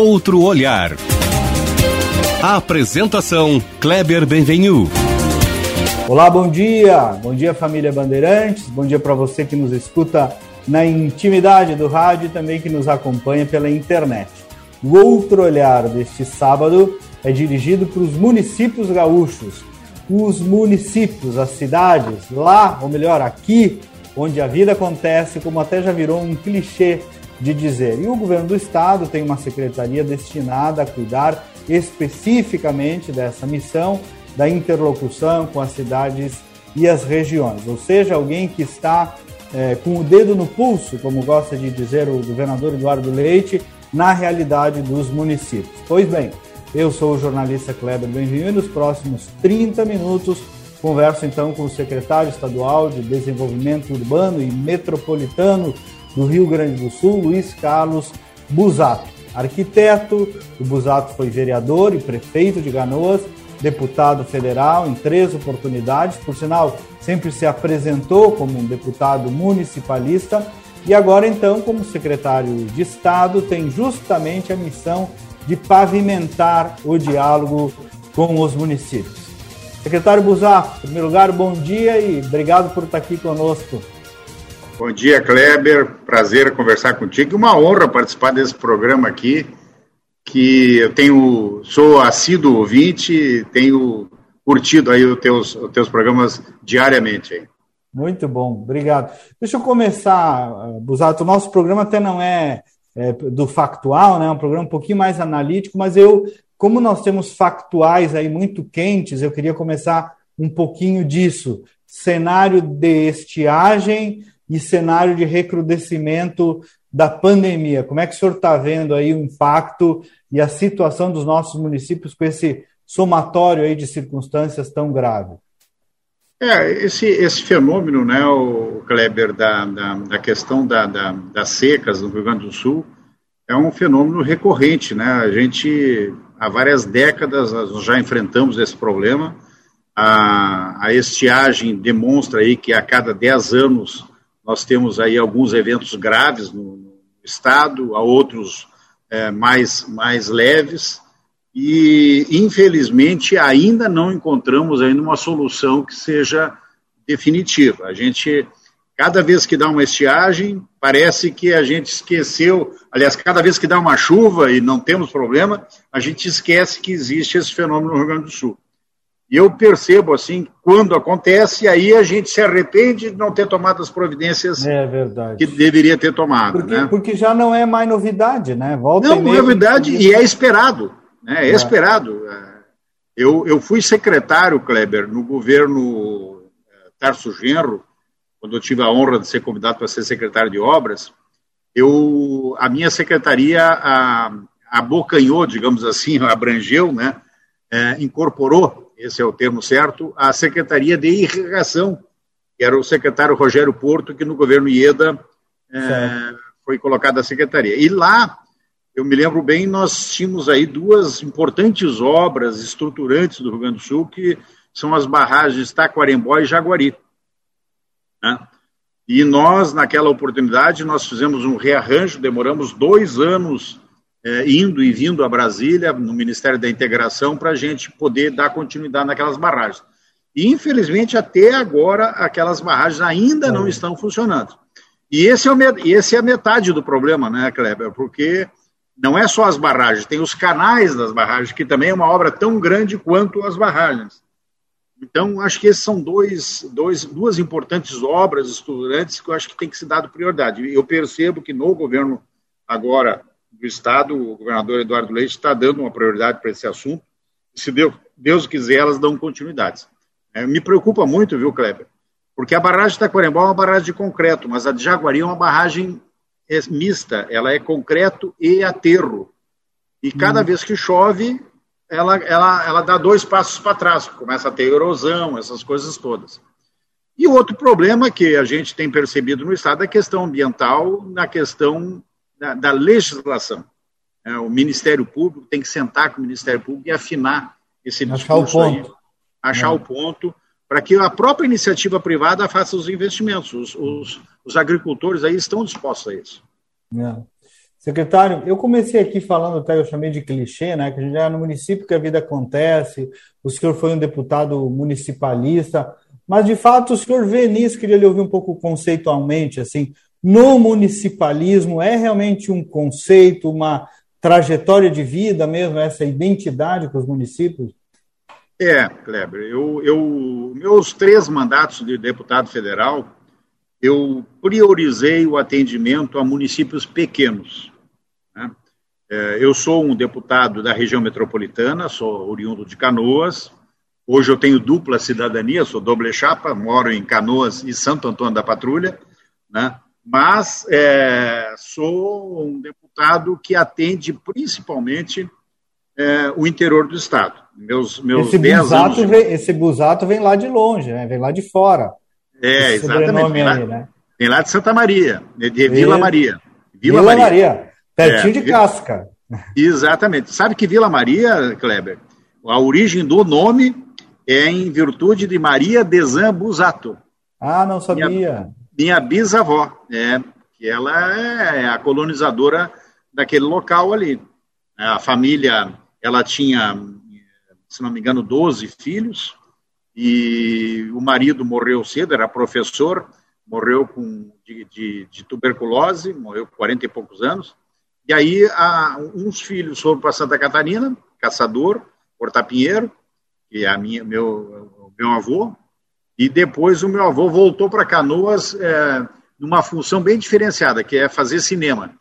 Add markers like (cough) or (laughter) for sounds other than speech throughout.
Outro Olhar. A apresentação Kleber Benvenu. Olá, bom dia. Bom dia, família Bandeirantes. Bom dia para você que nos escuta na intimidade do rádio e também que nos acompanha pela internet. O Outro Olhar deste sábado é dirigido para os municípios gaúchos. Os municípios, as cidades, lá, ou melhor, aqui, onde a vida acontece, como até já virou um clichê de dizer. E o governo do estado tem uma secretaria destinada a cuidar especificamente dessa missão da interlocução com as cidades e as regiões, ou seja, alguém que está é, com o dedo no pulso, como gosta de dizer o governador Eduardo Leite, na realidade dos municípios. Pois bem, eu sou o jornalista Kleber Benvinho e nos próximos 30 minutos converso então com o secretário estadual de Desenvolvimento Urbano e Metropolitano do Rio Grande do Sul, Luiz Carlos Busato. Arquiteto, o Busato foi vereador e prefeito de Ganoas, deputado federal em três oportunidades, por sinal, sempre se apresentou como um deputado municipalista e agora, então, como secretário de Estado, tem justamente a missão de pavimentar o diálogo com os municípios. Secretário Busato, em primeiro lugar, bom dia e obrigado por estar aqui conosco. Bom dia, Kleber. Prazer conversar contigo. Uma honra participar desse programa aqui, que eu tenho, sou assíduo ouvinte, tenho curtido aí os teus, os teus programas diariamente. Muito bom, obrigado. Deixa eu começar, Busato. O nosso programa até não é, é, do factual, né? É um programa um pouquinho mais analítico, mas eu, como nós temos factuais aí muito quentes, eu queria começar um pouquinho disso. Cenário de estiagem e cenário de recrudescimento da pandemia. Como é que o senhor está vendo aí o impacto e a situação dos nossos municípios com esse somatório aí de circunstâncias tão grave? É, esse, esse fenômeno, né, o Kleber, da, da, da questão da, da, das secas no Rio Grande do Sul, é um fenômeno recorrente, né? A gente, há várias décadas, já enfrentamos esse problema. A, a estiagem demonstra aí que a cada 10 anos nós temos aí alguns eventos graves no, estado, há outros é, mais, mais leves, e infelizmente ainda não encontramos ainda uma solução que seja definitiva. A gente, cada vez que dá uma estiagem, parece que a gente esqueceu, aliás, cada vez que dá uma chuva e não temos problema, a gente esquece que existe esse fenômeno no Rio Grande do Sul. E eu percebo, assim, quando acontece, aí a gente se arrepende de não ter tomado as providências é que deveria ter tomado. Porque, né? porque já não é mais novidade, né? Volta não, não é novidade e é esperado. Né? É, é. esperado. Eu, eu fui secretário, Kleber, no governo é, Tarso Genro, quando eu tive a honra de ser convidado para ser secretário de obras. Eu, a minha secretaria a, abocanhou, digamos assim, (laughs) abrangeu, né? É, incorporou esse é o termo certo, a Secretaria de Irrigação, que era o secretário Rogério Porto, que no governo Ieda é, foi colocada a secretaria. E lá, eu me lembro bem, nós tínhamos aí duas importantes obras estruturantes do Rio Grande do Sul, que são as barragens Taquarembó e Jaguari. Né? E nós, naquela oportunidade, nós fizemos um rearranjo, demoramos dois anos é, indo e vindo a Brasília, no Ministério da Integração, para a gente poder dar continuidade naquelas barragens. E, infelizmente, até agora, aquelas barragens ainda não é. estão funcionando. E esse é, o, esse é a metade do problema, né, Kleber? Porque não é só as barragens, tem os canais das barragens, que também é uma obra tão grande quanto as barragens. Então, acho que esses são dois, dois, duas importantes obras estudantes que eu acho que tem que ser dado prioridade. Eu percebo que no governo agora do Estado, o governador Eduardo Leite está dando uma prioridade para esse assunto. Se Deus, Deus quiser, elas dão continuidade. É, me preocupa muito, viu, Kleber? Porque a barragem de Taquarembó é uma barragem de concreto, mas a de Jaguari é uma barragem mista, ela é concreto e aterro. E cada hum. vez que chove, ela, ela, ela dá dois passos para trás, começa a ter erosão, essas coisas todas. E outro problema que a gente tem percebido no Estado é a questão ambiental, na questão da, da legislação. É, o Ministério Público tem que sentar com o Ministério Público e afinar esse achar discurso o ponto. aí, achar é. o ponto, para que a própria iniciativa privada faça os investimentos. Os, os, os, agricultores aí estão dispostos a isso. É. Secretário, eu comecei aqui falando, até eu chamei de clichê, né? Que a gente é no município que a vida acontece, o senhor foi um deputado municipalista, mas de fato o senhor vê nisso, queria lhe ouvir um pouco conceitualmente, assim, no municipalismo é realmente um conceito, uma trajetória de vida mesmo, essa identidade com os municípios? É, Kleber, eu, eu, meus três mandatos de deputado federal, eu priorizei o atendimento a municípios pequenos. Né? É, eu sou um deputado da região metropolitana, sou oriundo de Canoas. Hoje eu tenho dupla cidadania, sou doble chapa, moro em Canoas e Santo Antônio da Patrulha, né? Mas é, sou um deputado que atende principalmente é, o interior do estado. Meus, meus esse, busato anos... vem, esse busato vem lá de longe, né? vem lá de fora. É, exatamente. Vem lá, aí, né? vem lá de Santa Maria, de Vila Maria. Vila, Vila Maria. Maria. pertinho é, de Casca. Exatamente. Sabe que Vila Maria, Kleber, a origem do nome é em virtude de Maria Desan Busato. Ah, não sabia. Minha, minha bisavó, é, que ela é a colonizadora daquele local ali. A família, ela tinha, se não me engano, 12 filhos, e o marido morreu cedo, era professor, morreu com, de, de, de tuberculose, morreu com 40 e poucos anos, e aí a, uns filhos foram para Santa Catarina, caçador, porta-pinheiro, que é a minha, meu, meu avô, e depois o meu avô voltou para Canoas é, numa função bem diferenciada, que é fazer cinema.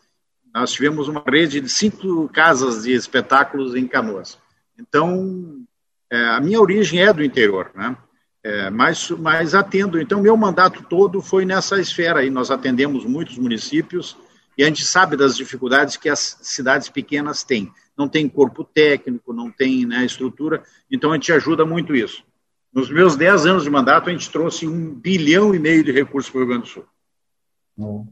Nós tivemos uma rede de cinco casas de espetáculos em Canoas. Então, é, a minha origem é do interior, né? É, mas, mas atendo. Então, meu mandato todo foi nessa esfera aí. Nós atendemos muitos municípios e a gente sabe das dificuldades que as cidades pequenas têm. Não tem corpo técnico, não tem né, estrutura, então a gente ajuda muito isso. Nos meus 10 anos de mandato, a gente trouxe um bilhão e meio de recursos para o Rio Grande do Sul. Hum.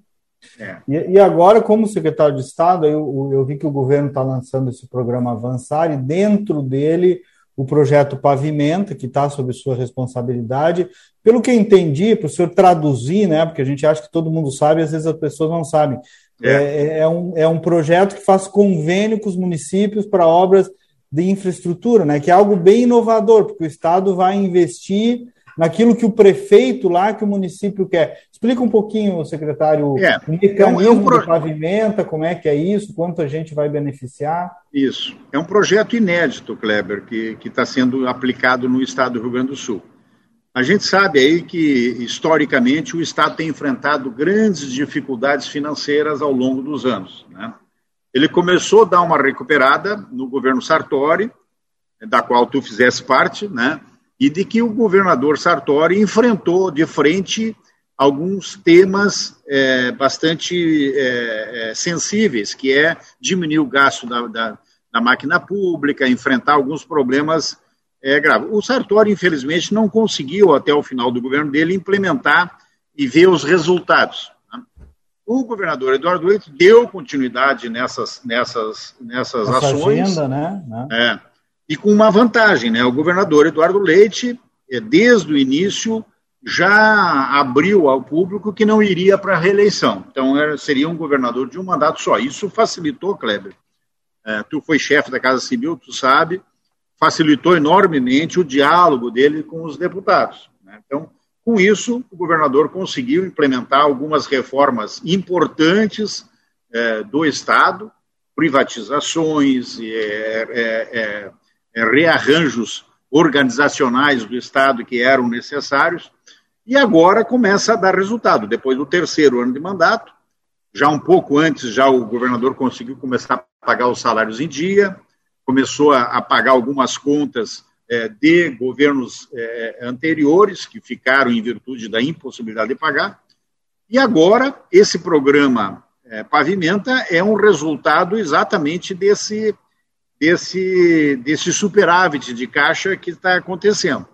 É. E, e, agora, como secretário de Estado, eu, eu vi que o governo está lançando esse programa Avançar e dentro dele o projeto Pavimenta, que está sob sua responsabilidade. Pelo que eu entendi, para o senhor traduzir, né, porque a gente acha que todo mundo sabe, às vezes as pessoas não sabem. É. É, é, um, é um projeto que faz convênio com os municípios para obras de infraestrutura, né, que é algo bem inovador, porque o Estado vai investir naquilo que o prefeito lá, que o município quer. Explica um pouquinho, secretário, é, o mecanismo é um, é pro... pavimenta, como é que é isso, quanto a gente vai beneficiar. Isso. É um projeto inédito, Kleber, que está sendo aplicado no estado do Rio Grande do Sul. A gente sabe aí que, historicamente, o Estado tem enfrentado grandes dificuldades financeiras ao longo dos anos. Né? Ele começou a dar uma recuperada no governo Sartori, da qual tu fizesse parte, né? e de que o governador Sartori enfrentou de frente alguns temas é, bastante é, é, sensíveis, que é diminuir o gasto da, da, da máquina pública, enfrentar alguns problemas é, graves. O Sartori, infelizmente, não conseguiu, até o final do governo dele, implementar e ver os resultados. Né? O governador Eduardo Leite deu continuidade nessas, nessas, nessas Essa ações. Agenda, né? É, e com uma vantagem, né? O governador Eduardo Leite, é, desde o início, já abriu ao público que não iria para a reeleição. Então, era, seria um governador de um mandato só. Isso facilitou, Kleber. É, tu foi chefe da Casa Civil, tu sabe, facilitou enormemente o diálogo dele com os deputados. Com isso, o governador conseguiu implementar algumas reformas importantes é, do Estado, privatizações, é, rearranjos organizacionais do Estado que eram necessários, e agora começa a dar resultado. Depois do terceiro ano de mandato, já um pouco antes, já o governador conseguiu começar a pagar os salários em dia, começou a, a pagar algumas contas de governos é, anteriores, que ficaram em virtude da impossibilidade de pagar, e agora esse programa é, Pavimenta é um resultado exatamente desse desse, desse superávit de caixa que está acontecendo.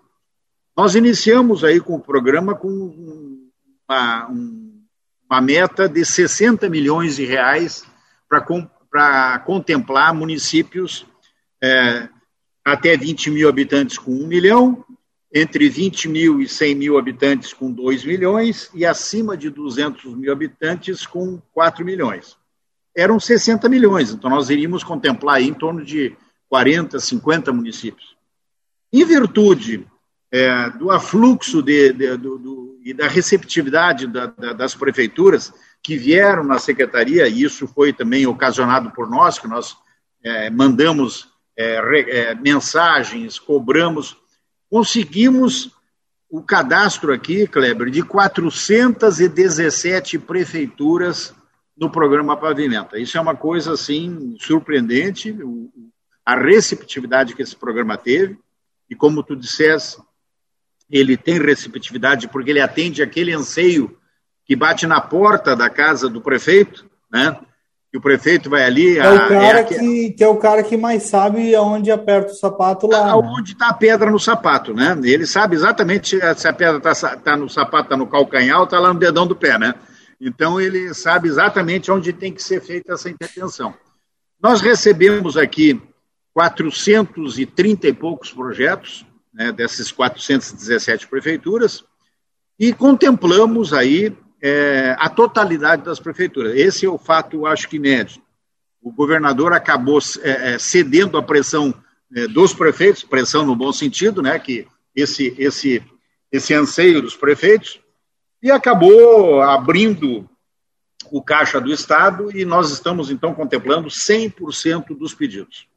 Nós iniciamos aí com o programa com uma, uma meta de 60 milhões de reais para contemplar municípios é, até 20 mil habitantes com 1 milhão, entre 20 mil e 100 mil habitantes com 2 milhões e acima de 200 mil habitantes com 4 milhões. eram 60 milhões. Então, nós iríamos contemplar em torno de 40, 50 municípios. Em virtude é, do afluxo de, de, do, do, e da receptividade da, da, das prefeituras que vieram na secretaria, e isso foi também ocasionado por nós, que nós é, mandamos é, é mensagens, cobramos, conseguimos o cadastro aqui, Kleber, de 417 prefeituras no programa Pavimenta. Isso é uma coisa, assim, surpreendente, a receptividade que esse programa teve, e como tu disseste, ele tem receptividade porque ele atende aquele anseio que bate na porta da casa do prefeito, né? Que o prefeito vai ali. É o cara é que, que, é o cara que mais sabe aonde aperta o sapato lá. Aonde está né? a pedra no sapato, né? Ele sabe exatamente se a pedra está tá no sapato, está no calcanhar ou está lá no dedão do pé, né? Então ele sabe exatamente onde tem que ser feita essa intervenção. Nós recebemos aqui 430 e poucos projetos, né, dessas 417 prefeituras, e contemplamos aí é, a totalidade das prefeituras. Esse é o fato, acho que inédito. O governador acabou é, é, cedendo à pressão é, dos prefeitos, pressão no bom sentido, né, que esse, esse, esse anseio dos prefeitos, e acabou abrindo o caixa do Estado e nós estamos, então, contemplando 100% dos pedidos.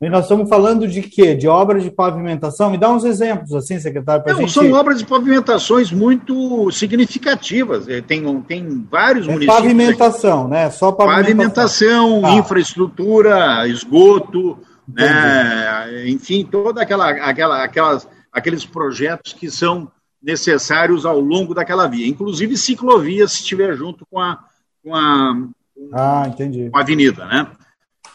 E nós estamos falando de quê? De obras de pavimentação? Me dá uns exemplos, assim, secretário, para gente... São obras de pavimentações muito significativas. É, tem, tem vários é municípios. Pavimentação, aqui. né? Só pavimentação. Pavimentação, tá. infraestrutura, esgoto, né? enfim, toda aquela, aquela, aquelas, aqueles projetos que são necessários ao longo daquela via. Inclusive ciclovia, se estiver junto com a, com a, ah, entendi. com a avenida, né?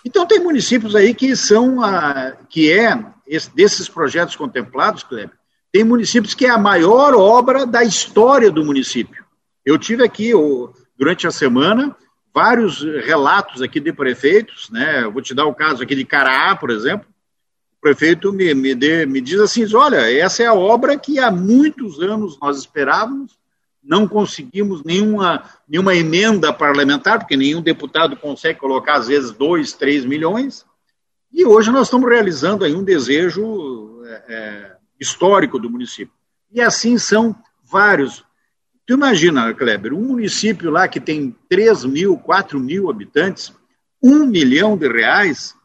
Então tem municípios aí que são a, que é esse, desses projetos contemplados, Kleber, tem municípios que é a maior obra da história do município. Eu tive aqui o, durante a semana vários relatos aqui de prefeitos, né? Eu vou te dar o caso aqui de Caraá, por exemplo. O prefeito me, me, de, me diz assim: olha, essa é a obra que há muitos anos nós esperávamos não conseguimos nenhuma, nenhuma emenda parlamentar, porque nenhum deputado consegue colocar, às vezes, 2, 3 milhões, e hoje nós estamos realizando aí um desejo é, é, histórico do município. E assim são vários. Tu imagina, Kleber, um município lá que tem 3 mil, 4 mil habitantes, um milhão de reais,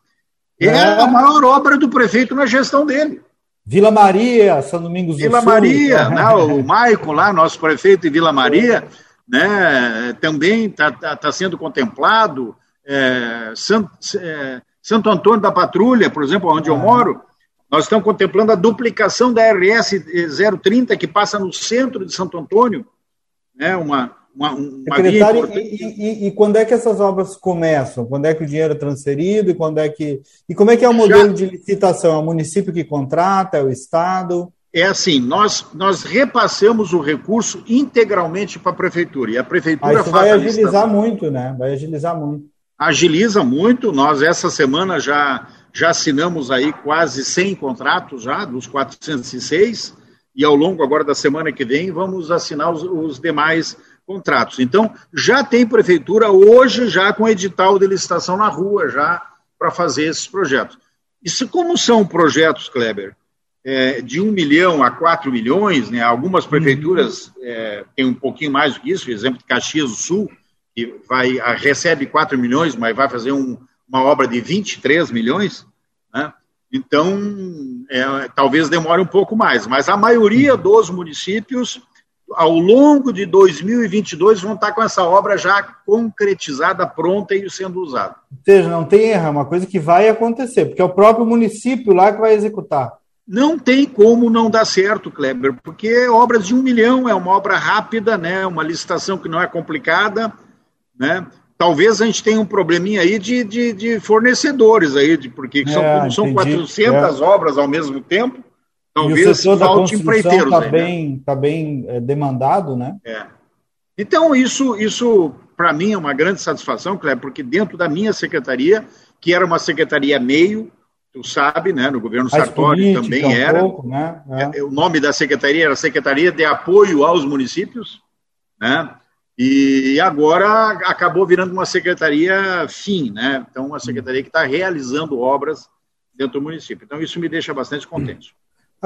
é, é a maior obra do prefeito na gestão dele. Vila Maria, São Domingos Vila do Sul. Maria, né, o Maicon lá, nosso prefeito de Vila Maria, né, também está tá, tá sendo contemplado. É, Santo, é, Santo Antônio da Patrulha, por exemplo, onde eu moro, nós estamos contemplando a duplicação da RS 030 que passa no centro de Santo Antônio, né, uma, uma, uma Secretário, e, e, e, quando é que essas obras começam? Quando é que o dinheiro é transferido? E quando é que e como é que é o modelo Já... de licitação? É o município que contrata? É o estado? É assim, nós nós repassamos o recurso integralmente para a prefeitura e a prefeitura ah, isso vai agilizar muito, né? Vai agilizar muito. Agiliza muito. Nós essa semana já já assinamos aí quase 100 contratos já dos 406 e ao longo agora da semana que vem vamos assinar os, os demais contratos. Então, já tem prefeitura hoje já com edital de licitação na rua já para fazer esses projetos. Isso como são projetos, Kleber, é, de um milhão a quatro milhões, né? Algumas prefeituras é, têm um pouquinho mais do que isso, por exemplo, de Caxias do Sul, que vai, recebe 4 milhões, mas vai fazer um, uma obra de 23 milhões, né? Então, é, talvez demore um pouco mais, mas a maioria dos municípios ao longo de 2022 vão estar com essa obra já concretizada, pronta e sendo usada. Ou seja, não tem erro, é uma coisa que vai acontecer, porque é o próprio município lá que vai executar. Não tem como não dar certo, Kleber, porque obras de um milhão é uma obra rápida, né? Uma licitação que não é complicada, né? Talvez a gente tenha um probleminha aí de, de, de fornecedores aí, de, porque é, são, são 400 é. obras ao mesmo tempo, Talvez e o setor da construção está bem, tá bem é, demandado, né? É. Então, isso, isso para mim é uma grande satisfação, Cleber, porque dentro da minha secretaria, que era uma secretaria meio, tu sabe, né, no governo Sartori também um era. Pouco, né? É. é. O nome da secretaria era Secretaria de Apoio aos Municípios, né? E agora acabou virando uma secretaria fim, né? Então, uma secretaria que está realizando obras dentro do município. Então, isso me deixa bastante contente.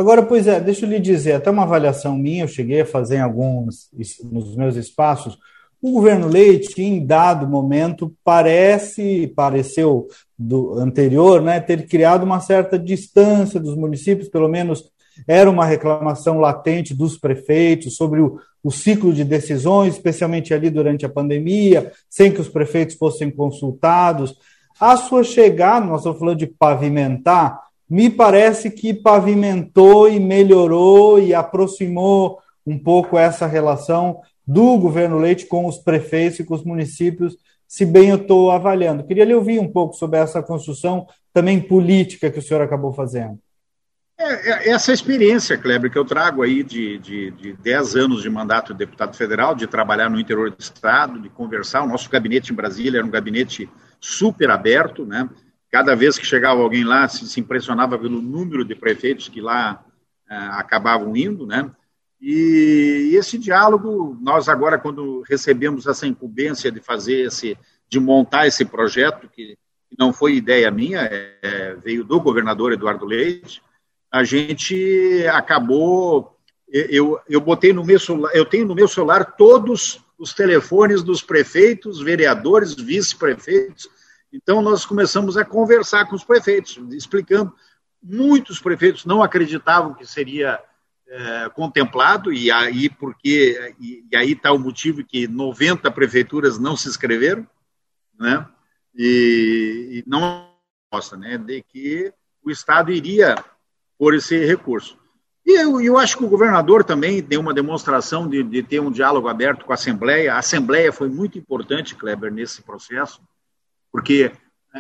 Agora, pois é, deixa eu lhe dizer, até uma avaliação minha, eu cheguei a fazer em alguns nos meus espaços, o governo Leite, em dado momento, parece, pareceu do anterior, né, ter criado uma certa distância dos municípios, pelo menos era uma reclamação latente dos prefeitos sobre o, o ciclo de decisões, especialmente ali durante a pandemia, sem que os prefeitos fossem consultados. A sua chegada, nós estamos falando de pavimentar, me parece que pavimentou e melhorou e aproximou um pouco essa relação do governo Leite com os prefeitos e com os municípios, se bem eu estou avaliando. Queria lhe ouvir um pouco sobre essa construção também política que o senhor acabou fazendo. É, é essa experiência, Kleber, que eu trago aí de, de, de 10 anos de mandato de deputado federal, de trabalhar no interior do Estado, de conversar. O nosso gabinete em Brasília era um gabinete super aberto, né? Cada vez que chegava alguém lá, se, se impressionava pelo número de prefeitos que lá é, acabavam indo, né? E, e esse diálogo, nós agora, quando recebemos essa incumbência de fazer esse, de montar esse projeto, que não foi ideia minha, é, é veio do governador Eduardo Leite, a gente acabou, eu, eu botei no meu celular, eu tenho no meu celular todos os telefones dos prefeitos, vereadores, vice-prefeitos, então, nós começamos a conversar com os prefeitos, explicando. Muitos prefeitos não acreditavam que seria é, contemplado, e aí porque e, e aí está o motivo que 90 prefeituras não se inscreveram, né? E, e não gosta, né? De que o Estado iria por esse recurso. E eu, eu acho que o governador também deu uma demonstração de, de ter um diálogo aberto com a Assembleia. A Assembleia foi muito importante, Kleber, nesse processo porque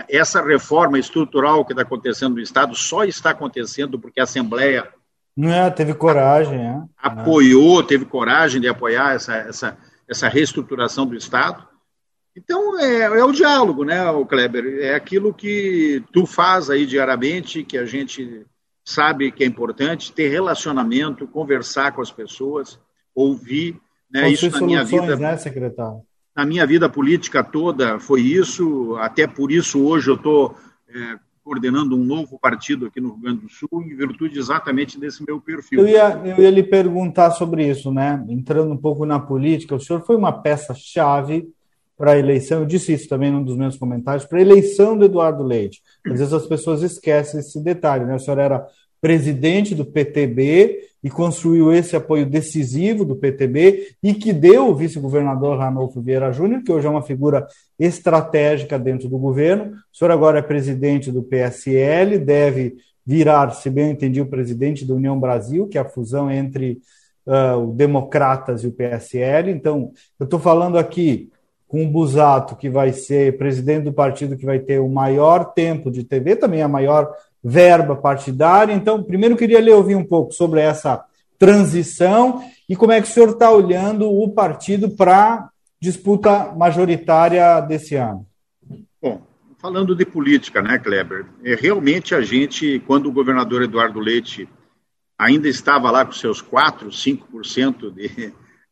essa reforma estrutural que está acontecendo no Estado só está acontecendo porque a Assembleia não é, teve coragem, é. apoiou, teve coragem de apoiar essa, essa, essa reestruturação do Estado. Então, é, é o diálogo, né, o Kleber? É aquilo que tu faz aí diariamente, que a gente sabe que é importante, ter relacionamento, conversar com as pessoas, ouvir, né, isso na minha vida. né, secretário? Na minha vida política toda foi isso, até por isso hoje eu estou é, coordenando um novo partido aqui no Rio Grande do Sul, em virtude exatamente desse meu perfil. Eu ia, eu ia lhe perguntar sobre isso, né? Entrando um pouco na política, o senhor foi uma peça-chave para a eleição, eu disse isso também num dos meus comentários, para a eleição do Eduardo Leite. Às vezes as pessoas esquecem esse detalhe, né? O senhor era presidente do PTB e construiu esse apoio decisivo do PTB e que deu o vice-governador Ranolfo Vieira Júnior, que hoje é uma figura estratégica dentro do governo. O senhor agora é presidente do PSL, deve virar, se bem entendi, o presidente da União Brasil, que é a fusão entre uh, o Democratas e o PSL. Então, eu estou falando aqui com o Busato, que vai ser presidente do partido que vai ter o maior tempo de TV, também a maior verba partidária. Então, primeiro queria lhe ouvir um pouco sobre essa transição e como é que o senhor está olhando o partido para disputa majoritária desse ano. Bom, falando de política, né, Kleber? É, realmente a gente, quando o governador Eduardo Leite ainda estava lá com seus 4, 5%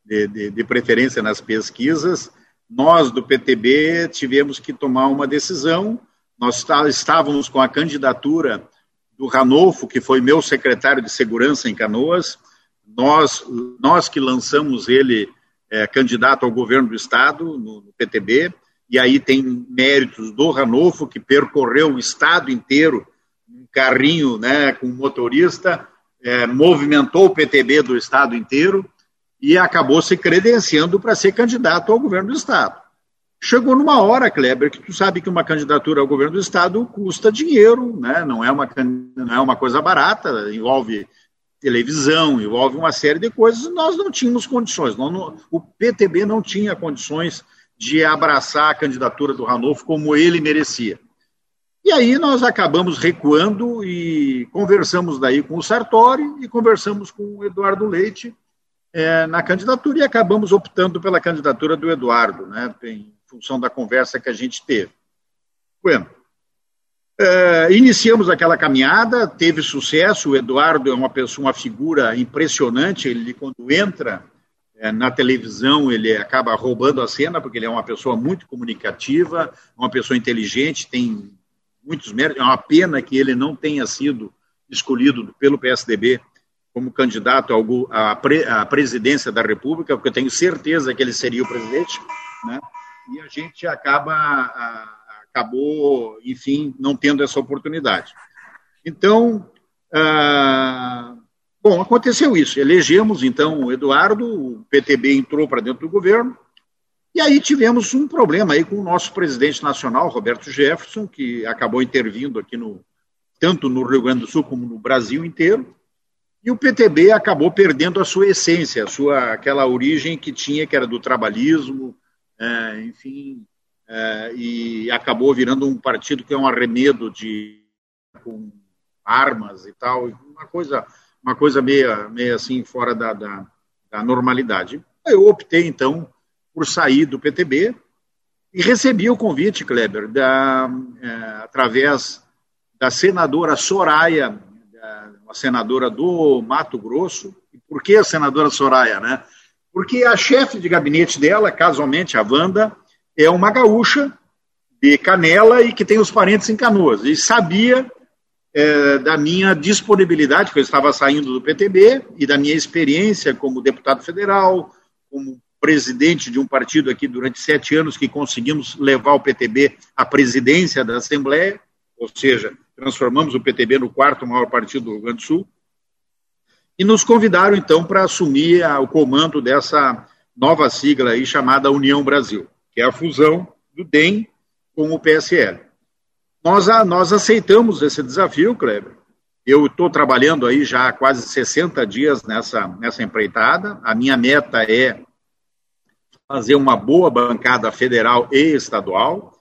de, de, preferência nas pesquisas, nós do PTB tivemos que tomar uma decisão nós estávamos com a candidatura do Ranolfo, que foi meu secretário de segurança em Canoas, nós, nós que lançamos ele é, candidato ao governo do estado, no, no, PTB, e aí tem méritos do Ranolfo, que percorreu o estado inteiro, um carrinho né, com motorista, é, movimentou o PTB do estado inteiro e acabou se credenciando para ser candidato ao governo do estado. Chegou numa hora, Kleber, que tu sabe que uma candidatura ao governo do estado custa dinheiro, né? não, é uma, não é uma coisa barata, envolve televisão, envolve uma série de coisas, nós não tínhamos condições, não, o PTB não tinha condições de abraçar a candidatura do Ranolfo como ele merecia. E aí nós acabamos recuando e conversamos daí com o Sartori e conversamos com o Eduardo Leite é, na candidatura e acabamos optando pela candidatura do Eduardo, né? Tem, função da conversa que a gente teve. Bueno, uh, iniciamos aquela caminhada, teve sucesso. O Eduardo é uma pessoa, uma figura impressionante. Ele, quando entra é, na televisão ele acaba roubando a cena, porque ele é uma pessoa muito comunicativa, uma pessoa inteligente, tem muitos méritos. É uma pena que ele não tenha sido escolhido pelo PSDB como candidato à presidência da República, porque eu tenho certeza que ele seria o presidente, né? E a gente acaba acabou, enfim, não tendo essa oportunidade. Então, ah, Bom, aconteceu isso. Elegemos, então, o Eduardo, o PTB entrou para dentro do governo, e aí tivemos um problema aí com o nosso presidente nacional, Roberto Jefferson, que acabou intervindo aqui no tanto no Rio Grande do Sul como no Brasil inteiro, e o PTB acabou perdendo a sua essência, a sua aquela origem que tinha, que era do trabalhismo, é, enfim, é, e acabou virando um partido que é um arremedo de com armas e tal, uma coisa uma coisa meio, meio assim fora da, da, da normalidade. Eu optei, então, por sair do PTB e recebi o convite, Kleber, da, é, através da senadora Soraya, uma senadora do Mato Grosso. E por que a senadora Soraya, né? Porque a chefe de gabinete dela, casualmente, a Wanda, é uma gaúcha de Canela e que tem os parentes em Canoas. E sabia é, da minha disponibilidade, que eu estava saindo do PTB, e da minha experiência como deputado federal, como presidente de um partido aqui durante sete anos que conseguimos levar o PTB à presidência da Assembleia, ou seja, transformamos o PTB no quarto maior partido do Rio Grande do Sul, e nos convidaram então para assumir a, o comando dessa nova sigla aí chamada União Brasil, que é a fusão do DEM com o PSL. Nós, nós aceitamos esse desafio, Kleber. Eu estou trabalhando aí já há quase 60 dias nessa, nessa empreitada. A minha meta é fazer uma boa bancada federal e estadual.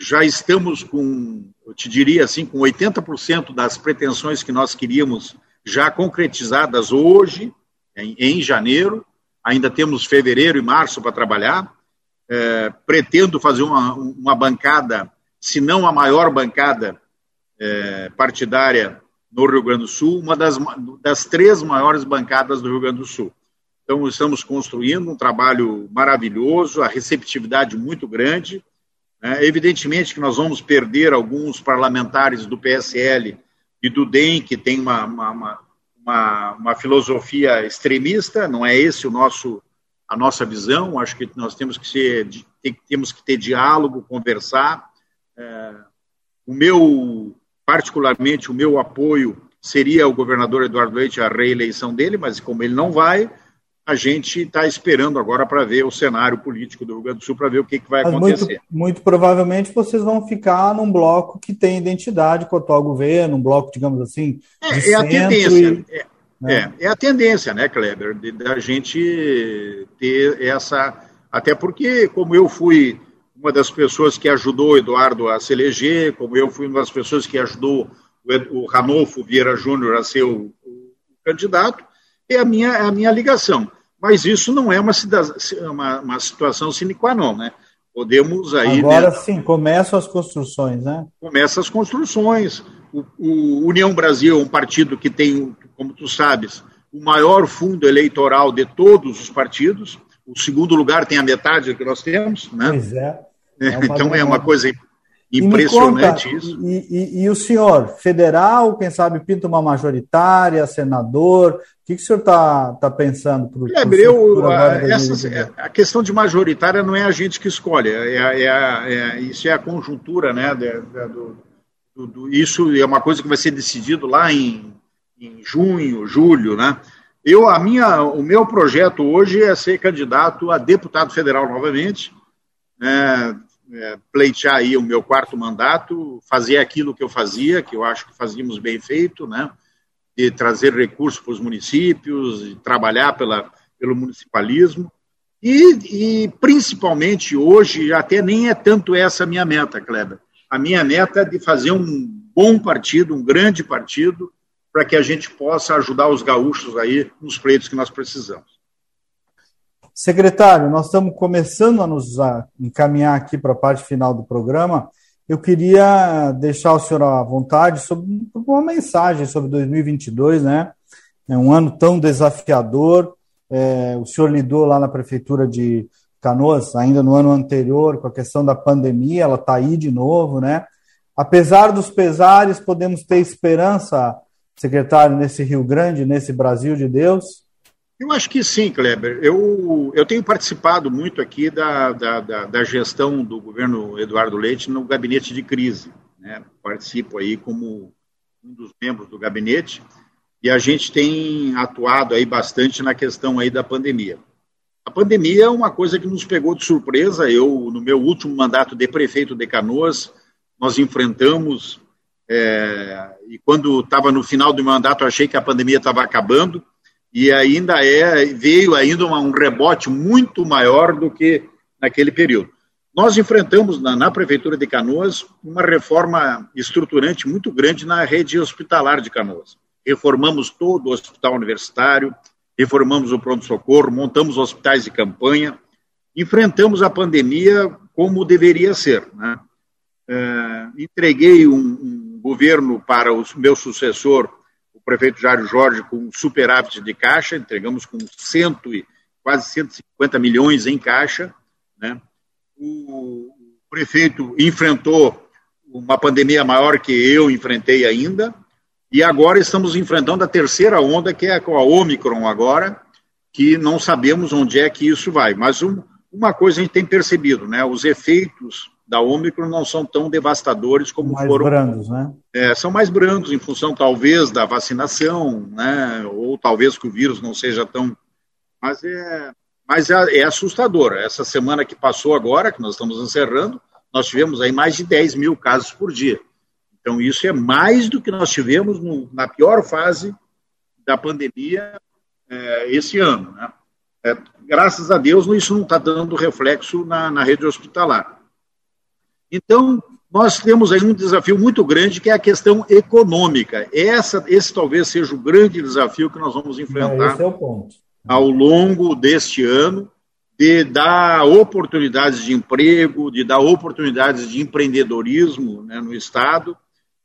Já estamos com, eu te diria assim, com 80% das pretensões que nós queríamos já concretizadas hoje, em, em janeiro. Ainda temos fevereiro e março para trabalhar. É, pretendo fazer uma, uma bancada se não a maior bancada é, partidária no Rio Grande do Sul, uma das, das três maiores bancadas do Rio Grande do Sul. Então, estamos construindo um trabalho maravilhoso, a receptividade muito grande. Né? Evidentemente que nós vamos perder alguns parlamentares do PSL e do DEM, que tem uma, uma, uma, uma filosofia extremista, não é esse o nosso a nossa visão. Acho que nós temos que ser, temos que ter diálogo, conversar, é, o meu, particularmente, o meu apoio seria o governador Eduardo Leite, a reeleição dele, mas como ele não vai, a gente está esperando agora para ver o cenário político do Rio Grande do Sul, para ver o que, que vai mas acontecer. Muito, muito, provavelmente vocês vão ficar num bloco que tem identidade com o atual governo, um bloco, digamos assim. É, é a tendência. E, é, né? é, é, a tendência, né, Kleber, da gente ter essa. Até porque, como eu fui uma das pessoas que ajudou o Eduardo a se eleger, como eu fui uma das pessoas que ajudou o Ranolfo Vieira Júnior a ser o, o, candidato, é a minha, é a minha ligação. Mas isso não é uma, uma, uma situação sine qua non, né? Podemos aí. Agora né, sim, começam as construções, né? Começam as construções. O, o, União Brasil é um partido que tem, como tu sabes, o maior fundo eleitoral de todos os partidos. O segundo lugar tem a metade que nós temos, né? Pois é. É (laughs) então é uma coisa impressionante conta, isso. E, e, e, o senhor, federal, quem sabe pinta uma majoritária, senador, o que, que o senhor está tá pensando para o Kleber, eu, a, essa, a questão de majoritária não é a gente que escolhe, é, é, é isso é a conjuntura, né? Do, do, do, isso é uma coisa que vai ser decidido lá em, em junho, julho, né? Eu, a minha, o meu projeto hoje é ser candidato a deputado federal novamente, né, é, pleitear aí o meu quarto mandato, fazer aquilo que eu fazia, que eu acho que fazíamos bem feito, né, de trazer recursos para os municípios, de trabalhar pela, pelo municipalismo, e, e, principalmente hoje, até nem é tanto essa a minha meta, Kleber. A minha meta é de fazer um bom partido, um grande partido, para que a gente possa ajudar os gaúchos aí nos pleitos que nós precisamos. Secretário, nós estamos começando a nos encaminhar aqui para a parte final do programa. Eu queria deixar o senhor à vontade sobre uma mensagem sobre 2022, né? É um ano tão desafiador. é, o senhor lidou lá na prefeitura de Canoas, ainda no ano anterior, com a questão da pandemia, ela está aí de novo, né? Apesar dos pesares, podemos ter esperança, secretário, nesse Rio Grande, nesse Brasil de Deus? Eu acho que sim, Kleber. Eu, eu tenho participado muito aqui da, da, da, da gestão do governo Eduardo Leite no gabinete de crise. Né? Participo aí como um dos membros do gabinete e a gente tem atuado aí bastante na questão aí da pandemia. A pandemia é uma coisa que nos pegou de surpresa. Eu, no meu último mandato de prefeito de Canoas, nós enfrentamos, é, e quando estava no final do mandato, achei que a pandemia estava acabando, e ainda é, veio ainda uma, um rebote muito maior do que naquele período. Nós enfrentamos na, na, Prefeitura de Canoas uma reforma estruturante muito grande na rede hospitalar de Canoas reformamos todo o hospital universitário, reformamos o pronto-socorro, montamos hospitais de campanha, enfrentamos a pandemia como deveria ser. Né? É, entreguei um, um, governo para o meu sucessor, prefeito Jário Jorge, com superávit de caixa, entregamos com cento e, quase 150 milhões em caixa. Né? O prefeito enfrentou uma pandemia maior que eu enfrentei ainda, e agora estamos enfrentando a terceira onda, que é com a Omicron agora, que não sabemos onde é que isso vai. Mas um, uma coisa a gente tem percebido, né? Os efeitos da Omicron não são tão devastadores como mais foram. brandos, né? É, são mais brandos em função, talvez, da vacinação, né? Ou talvez que o vírus não seja tão. Mas é, mas é, é assustador. Essa semana que passou agora, que nós estamos encerrando, nós tivemos aí mais de 10 mil casos por dia. Então, isso é mais do que nós tivemos no, na pior fase da pandemia é, esse ano. Né? É, graças a Deus, isso não está dando reflexo na, na rede hospitalar. Então, nós temos aí um desafio muito grande, que é a questão econômica. Essa, esse talvez seja o grande desafio que nós vamos enfrentar é, é ao longo deste ano, de dar oportunidades de emprego, de dar oportunidades de empreendedorismo né, no Estado,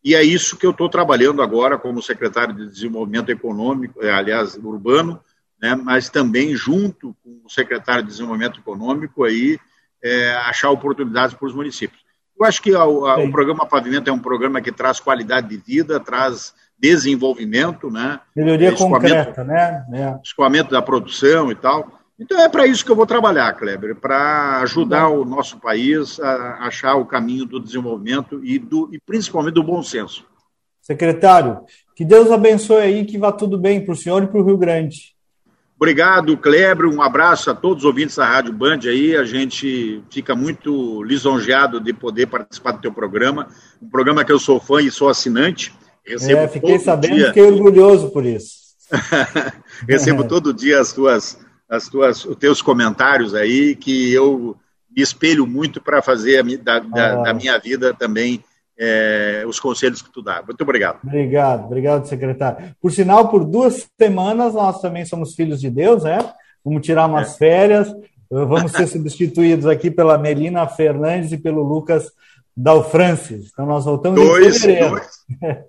e é isso que eu estou trabalhando agora como secretário de Desenvolvimento Econômico, é, aliás, urbano, né, mas também junto com o secretário de Desenvolvimento Econômico aí é, achar oportunidades para os municípios. Eu acho que a, a, o programa Pavimento é um programa que traz qualidade de vida, traz desenvolvimento, né? Melhoria concreta, né? É. Escoamento da produção e tal. Então é para isso que eu vou trabalhar, Kleber, para ajudar o nosso país a achar o caminho do desenvolvimento e, do, e principalmente do bom senso. Secretário, que Deus abençoe aí, que vá tudo bem para o senhor e para o Rio Grande. Obrigado, Kleber. Um abraço a todos os ouvintes da Rádio Band aí. A gente fica muito lisonjeado de poder participar do teu programa. Um programa que eu sou fã e sou assinante. Recebo é, fiquei sabendo, dia... fiquei orgulhoso por isso. (laughs) Recebo todo dia as tuas as tuas, os teus comentários aí, que eu me espelho muito para fazer a, da, da, ah. da, minha vida também é, os conselhos que tu dá. Muito obrigado. Obrigado, obrigado, secretário. Por sinal, por duas semanas nós também somos filhos de Deus, né? Vamos tirar umas é. férias, vamos ser (laughs) substituídos aqui pela Melina Fernandes e pelo Lucas Dalfrancis. Então nós voltamos dois. Dois,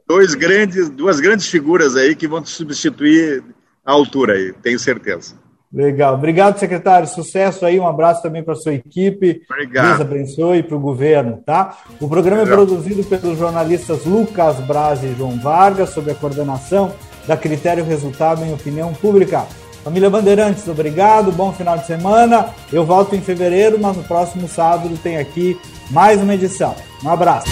dois grandes, duas grandes figuras aí que vão te substituir à altura aí, tenho certeza. Legal. Obrigado, secretário. Sucesso aí. Um abraço também para a sua equipe. Obrigado. Deus abençoe para o governo, tá? O programa Legal. é produzido pelos jornalistas Lucas Braz e João Vargas, sob a coordenação da Critério Resultado em Opinião Pública. Família Bandeirantes, obrigado. Bom final de semana. Eu volto em fevereiro, mas no próximo sábado tem aqui mais uma edição. Um abraço.